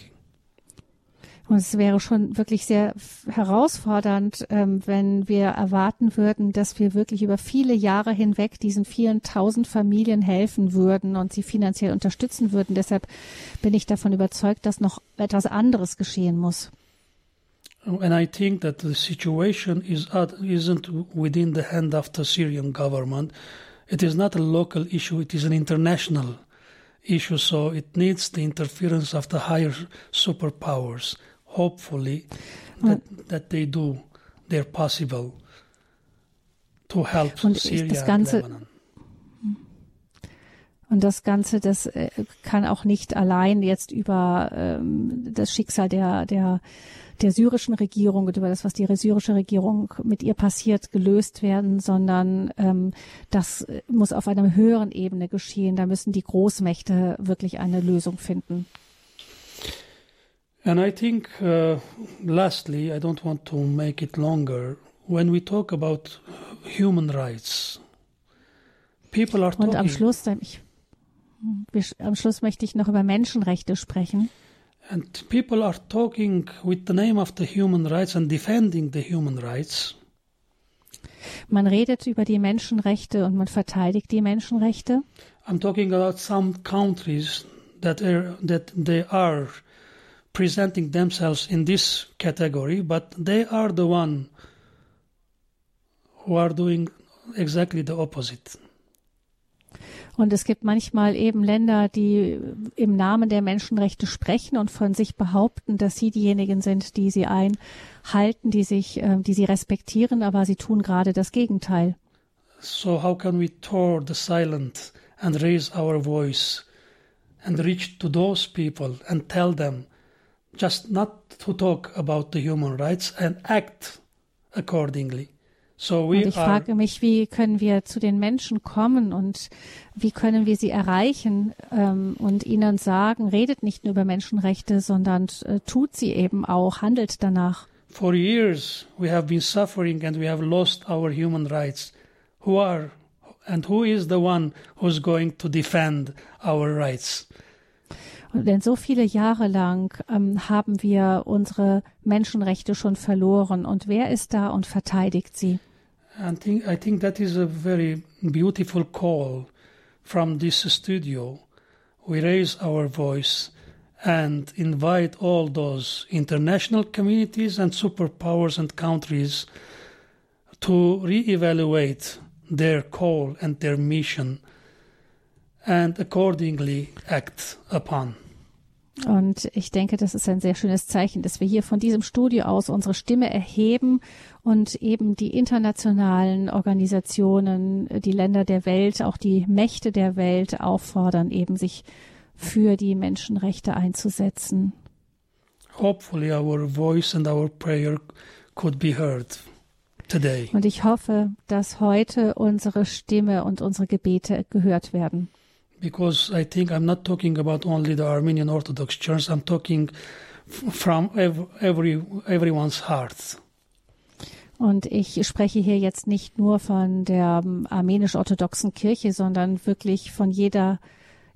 Und es wäre schon wirklich sehr herausfordernd, ähm, wenn wir erwarten würden, dass wir wirklich über viele Jahre hinweg diesen vielen tausend Familien helfen würden und sie finanziell unterstützen würden. Deshalb bin ich davon überzeugt, dass noch etwas anderes geschehen muss. And I think that the situation is at, isn't within the hand of the Syrian government. It is not a local issue, it is an international issue, so it needs the interference of the higher superpowers. Hopefully, that, that they do their possible to help Und Syria and Lebanon. Und das Ganze, das äh, kann auch nicht allein jetzt über ähm, das Schicksal der, der, der syrischen Regierung und über das, was die syrische Regierung mit ihr passiert, gelöst werden, sondern ähm, das muss auf einer höheren Ebene geschehen. Da müssen die Großmächte wirklich eine Lösung finden. And I think, uh, lastly, I don't want to make it longer. When we talk about human rights, people are Und am talking, Schluss, ich, wir- am Schluss möchte ich noch über Menschenrechte sprechen. And people are talking with the name of the human rights and defending the human rights. Man redet über die Menschenrechte und man verteidigt die Menschenrechte. I'm talking about some countries that are that they are presenting themselves in this category, but they are the one who are doing exactly the opposite. Und es gibt manchmal eben Länder, die im Namen der Menschenrechte sprechen und von sich behaupten, dass sie diejenigen sind, die sie einhalten, die sich, äh, die sie respektieren, aber sie tun gerade das Gegenteil. So how can we tour the silent and raise our voice and reach to those people and tell them just not to talk about the human rights and act accordingly? So und ich frage mich, wie können wir zu den Menschen kommen und wie können wir sie erreichen ähm, und ihnen sagen, redet nicht nur über Menschenrechte, sondern äh, tut sie eben auch, handelt danach. For years we have been suffering and we have lost our human rights. Who are and who is the one who's going to defend our rights? Denn so viele Jahre lang ähm, haben wir unsere Menschenrechte schon verloren. Und wer ist da und verteidigt sie? I think, I think that is a very beautiful call from this studio. We raise our voice and invite all those international communities and superpowers and countries to reevaluate their call and their mission and accordingly act upon. Und ich denke, das ist ein sehr schönes Zeichen, dass wir hier von diesem Studio aus unsere Stimme erheben und eben die internationalen Organisationen, die Länder der Welt, auch die Mächte der Welt auffordern, eben sich für die Menschenrechte einzusetzen. Hopefully our voice and our prayer could be heard. Today. Und ich hoffe, dass heute unsere Stimme und unsere Gebete gehört werden because I think I'm not talking about only the Armenian Orthodox Church. I'm talking from every, everyone's hearts. Und ich spreche hier jetzt nicht nur von der ähm, armenisch-orthodoxen Kirche, sondern wirklich von jeder,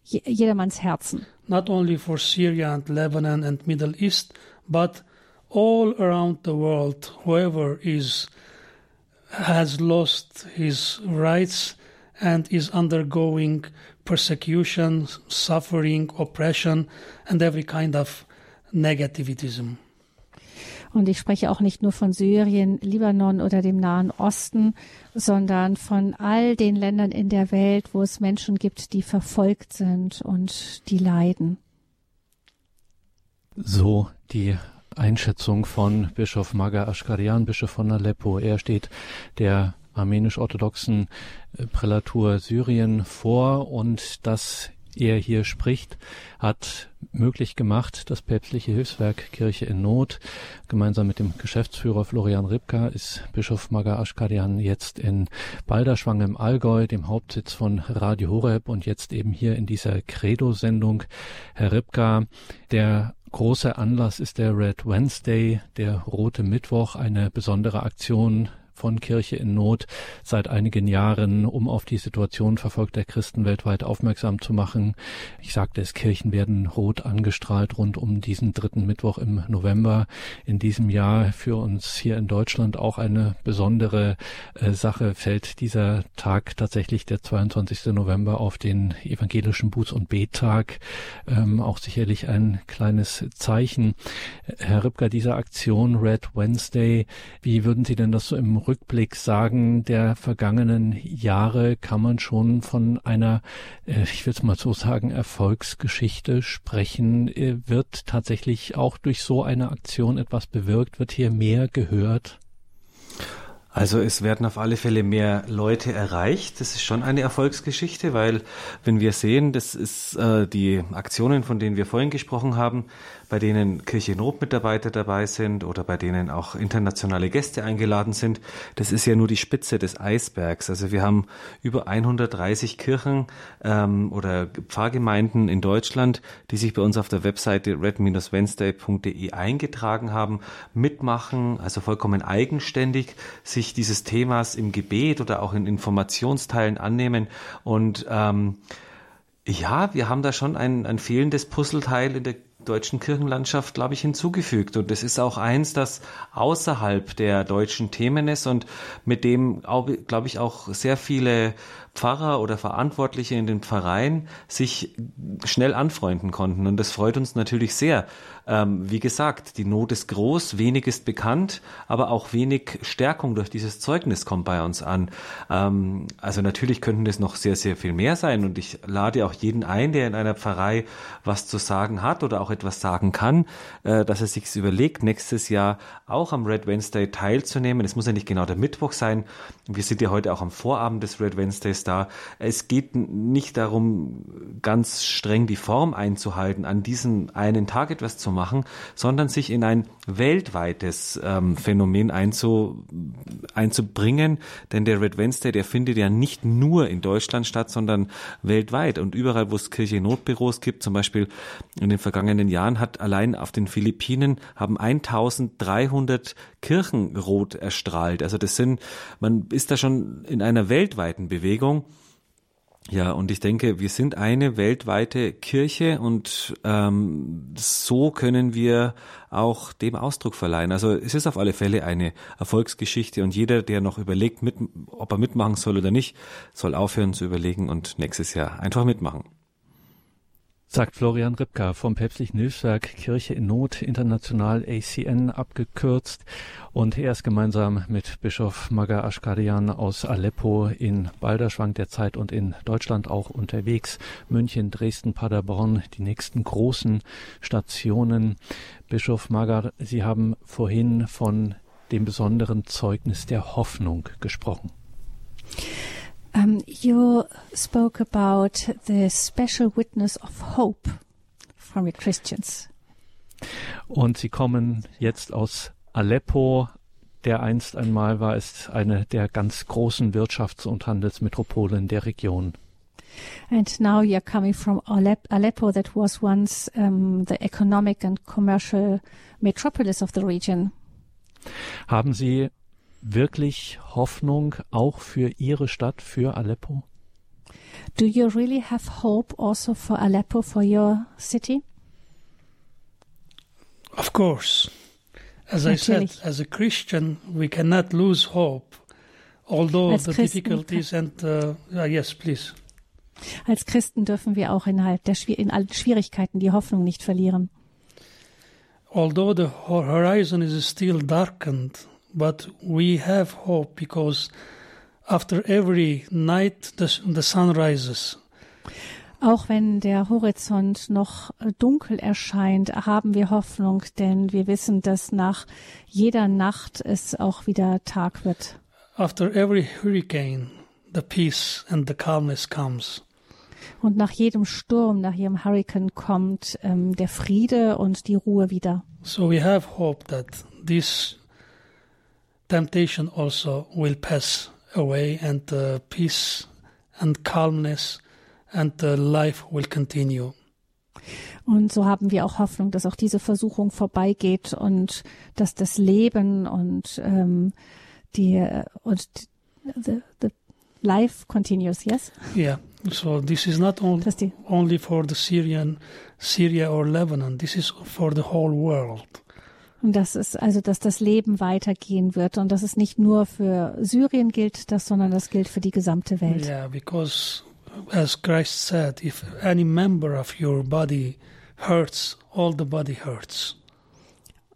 jedermanns Herzen. Not only for Syria and Lebanon and Middle East, but all around the world, whoever is has lost his rights and is undergoing persecution, suffering, oppression and every kind of negativism. Und ich spreche auch nicht nur von Syrien, Libanon oder dem Nahen Osten, sondern von all den Ländern in der Welt, wo es Menschen gibt, die verfolgt sind und die leiden. So die Einschätzung von Bischof Maga Ashkarian, Bischof von Aleppo. Er steht der armenisch-orthodoxen äh, Prälatur Syrien vor und dass er hier spricht, hat möglich gemacht, das päpstliche Hilfswerk Kirche in Not. Gemeinsam mit dem Geschäftsführer Florian Ribka ist Bischof Maga Aschkadian jetzt in Balderschwang im Allgäu, dem Hauptsitz von Radio Horeb und jetzt eben hier in dieser Credo-Sendung. Herr Ribka, der große Anlass ist der Red Wednesday, der Rote Mittwoch, eine besondere Aktion von Kirche in Not seit einigen Jahren, um auf die Situation verfolgter Christen weltweit aufmerksam zu machen. Ich sagte es, Kirchen werden rot angestrahlt rund um diesen dritten Mittwoch im November. In diesem Jahr für uns hier in Deutschland auch eine besondere äh, Sache fällt dieser Tag tatsächlich der 22. November auf den evangelischen Buß- und Bettag. Ähm, auch sicherlich ein kleines Zeichen. Herr Rübker, diese Aktion Red Wednesday, wie würden Sie denn das so im Rückblick sagen der vergangenen Jahre kann man schon von einer, äh, ich will es mal so sagen, Erfolgsgeschichte sprechen. Äh, wird tatsächlich auch durch so eine Aktion etwas bewirkt? Wird hier mehr gehört? Also es werden auf alle Fälle mehr Leute erreicht. Das ist schon eine Erfolgsgeschichte, weil wenn wir sehen, das ist äh, die Aktionen, von denen wir vorhin gesprochen haben, bei denen Kirche Notmitarbeiter dabei sind oder bei denen auch internationale Gäste eingeladen sind, das ist ja nur die Spitze des Eisbergs. Also wir haben über 130 Kirchen ähm, oder Pfarrgemeinden in Deutschland, die sich bei uns auf der Webseite red-wednesday.de eingetragen haben, mitmachen, also vollkommen eigenständig sich dieses Themas im Gebet oder auch in Informationsteilen annehmen und ähm, ja, wir haben da schon ein, ein fehlendes Puzzleteil in der deutschen Kirchenlandschaft, glaube ich, hinzugefügt. Und das ist auch eins, das außerhalb der deutschen Themen ist und mit dem, glaube ich, auch sehr viele Pfarrer oder Verantwortliche in den Pfarreien sich schnell anfreunden konnten. Und das freut uns natürlich sehr. Ähm, wie gesagt, die Not ist groß, wenig ist bekannt, aber auch wenig Stärkung durch dieses Zeugnis kommt bei uns an. Ähm, also natürlich könnten das noch sehr, sehr viel mehr sein. Und ich lade auch jeden ein, der in einer Pfarrei was zu sagen hat oder auch etwas sagen kann, äh, dass er sich überlegt, nächstes Jahr auch am Red Wednesday teilzunehmen. Es muss ja nicht genau der Mittwoch sein. Wir sind ja heute auch am Vorabend des Red Wednesdays da. Es geht nicht darum, ganz streng die Form einzuhalten, an diesem einen Tag etwas zu machen, sondern sich in ein weltweites ähm, Phänomen einzu, einzubringen. Denn der Red Wednesday, der findet ja nicht nur in Deutschland statt, sondern weltweit. Und überall, wo es Kirche-Notbüros gibt, zum Beispiel in den vergangenen Jahren, hat allein auf den Philippinen haben 1300 Kirchen rot erstrahlt. Also das sind, man ist da schon in einer weltweiten Bewegung. Ja, und ich denke, wir sind eine weltweite Kirche und ähm, so können wir auch dem Ausdruck verleihen. Also es ist auf alle Fälle eine Erfolgsgeschichte und jeder, der noch überlegt, mit, ob er mitmachen soll oder nicht, soll aufhören zu überlegen und nächstes Jahr einfach mitmachen sagt Florian Ripka vom Päpstlichen Hilfswerk Kirche in Not, international ACN abgekürzt. Und er ist gemeinsam mit Bischof Maga Ashkarian aus Aleppo in Balderschwang derzeit und in Deutschland auch unterwegs. München, Dresden, Paderborn, die nächsten großen Stationen. Bischof Maga, Sie haben vorhin von dem besonderen Zeugnis der Hoffnung gesprochen. Um, you spoke about the special witness of hope from your Christians. Und sie kommen jetzt aus Aleppo, der einst einmal war, ist eine der ganz großen Wirtschafts- und Handelsmetropolen der Region. And now you're coming from Aleppo, that was once um, the economic and commercial metropolis of the region. Haben Sie wirklich Hoffnung auch für Ihre Stadt, für Aleppo? Do you really have hope also for Aleppo, for your city? Of course. As Natürlich. I said, as a Christian, we cannot lose hope, although Als the Christen, difficulties and uh, uh, yes, please. Als Christen dürfen wir auch innerhalb der in allen Schwierigkeiten die Hoffnung nicht verlieren. Although the horizon is still darkened, but we have hope because after every night the, the sun rises. Auch wenn der Horizont noch dunkel erscheint, haben wir Hoffnung, denn wir wissen, dass nach jeder Nacht es auch wieder Tag wird. After every hurricane, the peace and the calmness comes. Und nach jedem Sturm, nach jedem Hurricane kommt ähm, der Friede und die Ruhe wieder. So we have hope that this temptation also will pass away and uh, peace and calmness and uh, life will continue. Und so haben wir auch Hoffnung, dass auch diese Versuchung vorbeigeht und dass das Leben und ähm, die und the, the life continues. Yes. Yeah. So this is not only only for the Syrian, Syria or Lebanon. This is for the whole world. Und das ist also, dass das Leben weitergehen wird und dass es nicht nur für Syrien gilt, das, sondern das gilt für die gesamte Welt. Yeah, because as Christ said, if any member of your body hurts, all the body hurts.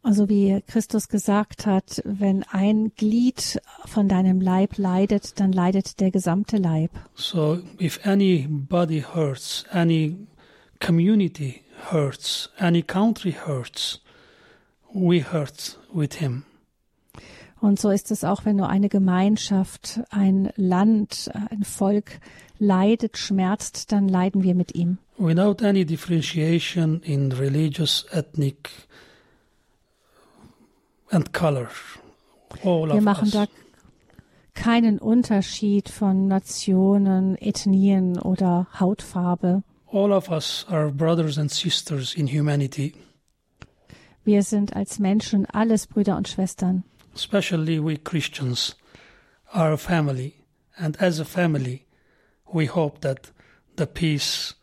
Also wie Christus gesagt hat, wenn ein Glied von deinem Leib leidet, dann leidet der gesamte Leib. So if any body hurts, any community hurts, any country hurts, we hurt with him. Und so ist es auch, wenn nur eine Gemeinschaft, ein Land, ein Volk leidet, schmerzt, dann leiden wir mit ihm. Without any differentiation in religious, ethnic and color. All wir machen us. da keinen Unterschied von Nationen, Ethnien oder Hautfarbe. All of us are brothers and sisters in humanity. Wir sind als Menschen alles Brüder und Schwestern. Especially we Christians are a family and as a family we hope that the peace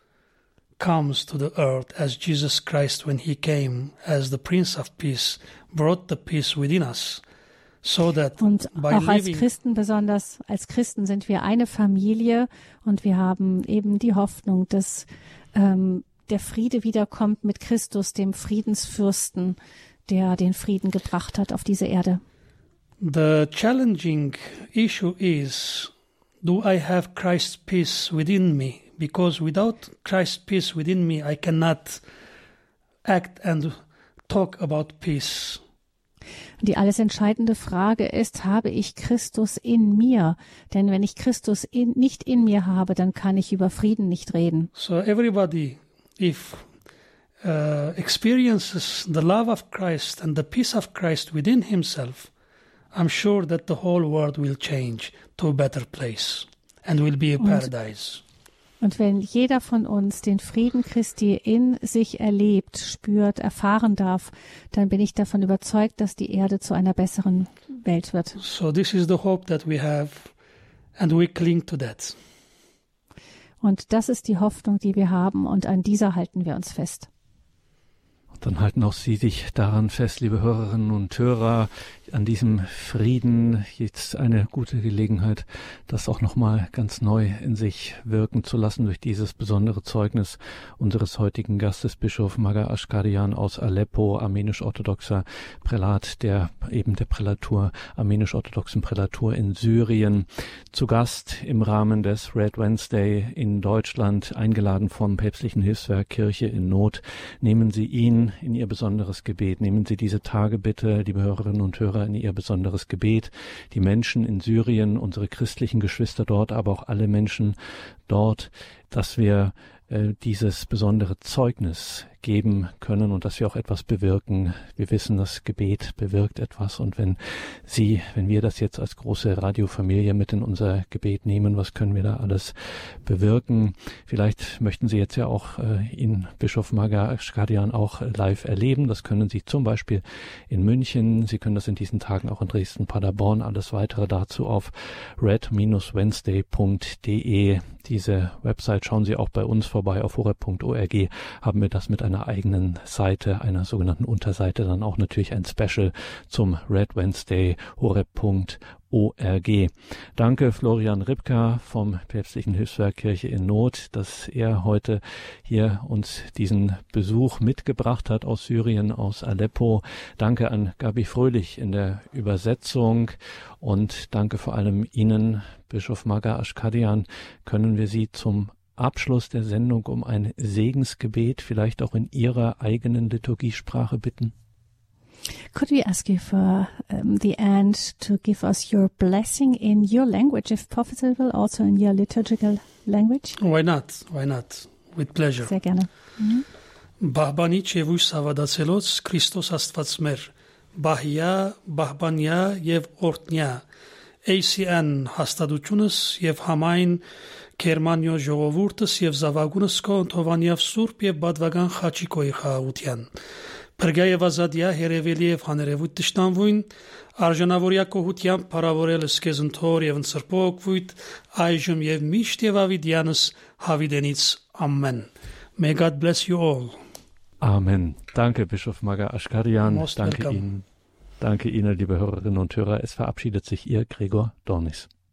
comes to the earth as Jesus Christ when he came as the Prince of Peace brought the peace within us. So that Und auch als Christen, besonders als Christen, sind wir eine Familie und wir haben eben die Hoffnung, dass ähm, der Friede wiederkommt mit Christus, dem Friedensfürsten, der den Frieden gebracht hat auf diese Erde. The challenging issue is do I have Christ's peace within me? Because without Christ's peace within me, I cannot act and talk about peace. Die alles entscheidende Frage ist, habe ich Christus in mir? Denn wenn ich Christus in, nicht in mir habe, dann kann ich über Frieden nicht reden. So everybody, if uh, experiences the love of Christ and the peace of Christ within himself, I'm sure that the whole world will change to a better place and will be a Und- paradise. Und wenn jeder von uns den Frieden Christi in sich erlebt, spürt, erfahren darf, dann bin ich davon überzeugt, dass die Erde zu einer besseren Welt wird. So this is the hope that we have, and we cling to that. Und das ist die Hoffnung, die wir haben, und an dieser halten wir uns fest. Dann halten auch Sie sich daran fest, liebe Hörerinnen und Hörer, an diesem Frieden jetzt eine gute Gelegenheit, das auch nochmal ganz neu in sich wirken zu lassen durch dieses besondere Zeugnis unseres heutigen Gastes, Bischof Maga Ashkarian aus Aleppo, armenisch-orthodoxer Prälat der eben der Prälatur, armenisch-orthodoxen Prälatur in Syrien, zu Gast im Rahmen des Red Wednesday in Deutschland, eingeladen vom päpstlichen Hilfswerk Kirche in Not. Nehmen Sie ihn in Ihr besonderes Gebet. Nehmen Sie diese Tage bitte, liebe Hörerinnen und Hörer, in Ihr besonderes Gebet. Die Menschen in Syrien, unsere christlichen Geschwister dort, aber auch alle Menschen dort, dass wir äh, dieses besondere Zeugnis geben können und dass wir auch etwas bewirken. Wir wissen, das Gebet bewirkt etwas und wenn Sie, wenn wir das jetzt als große Radiofamilie mit in unser Gebet nehmen, was können wir da alles bewirken? Vielleicht möchten Sie jetzt ja auch äh, ihn, Bischof Maga Schkadian, auch live erleben. Das können Sie zum Beispiel in München. Sie können das in diesen Tagen auch in Dresden, Paderborn. Alles weitere dazu auf red-wednesday.de. Diese Website schauen Sie auch bei uns vorbei auf horeb.org. Haben wir das mit einer eigenen Seite, einer sogenannten Unterseite, dann auch natürlich ein Special zum Red Wednesday horeb.org. Danke Florian Ripka vom Päpstlichen Hilfswerk Kirche in Not, dass er heute hier uns diesen Besuch mitgebracht hat aus Syrien, aus Aleppo. Danke an Gabi Fröhlich in der Übersetzung und danke vor allem Ihnen, Bischof Maga Ashkadian. Können wir Sie zum Abschluss der Sendung um ein Segensgebet, vielleicht auch in Ihrer eigenen Liturgiesprache bitten? Could we ask you for um, the end to give us your blessing in your language, if possible, also in your liturgical language? Why not? Why not? With pleasure. Sehr gerne. Mhm. Bahbani Chevush Savadaselos Christos Astvatsmer Bahia Bahbania Yev Ortnia ACN Hastadutchunas Yev Hamain Գերմանիո ժողովուրդս եւ զավագունս կո Թովանիավ Սուրբ եւ Բադվագան Խաչիկոյի խաղաղության Փրկա եւ ազատյա հերևելի եւ հաներևույթ տշտանվույն արժանավորյա կողությամբ բարավորել սկեզ ընթոր եւ ընծրպոք այժմ եւ միշտ եւ ավիդյանս հավիդենից ամեն May God bless you all. Amen. Danke, Bischof Maga Ashkarian. Most Danke welcome. Ihnen. Danke Ihnen, liebe Hörerinnen und Hörer. Es verabschiedet sich Ihr Gregor Dornis.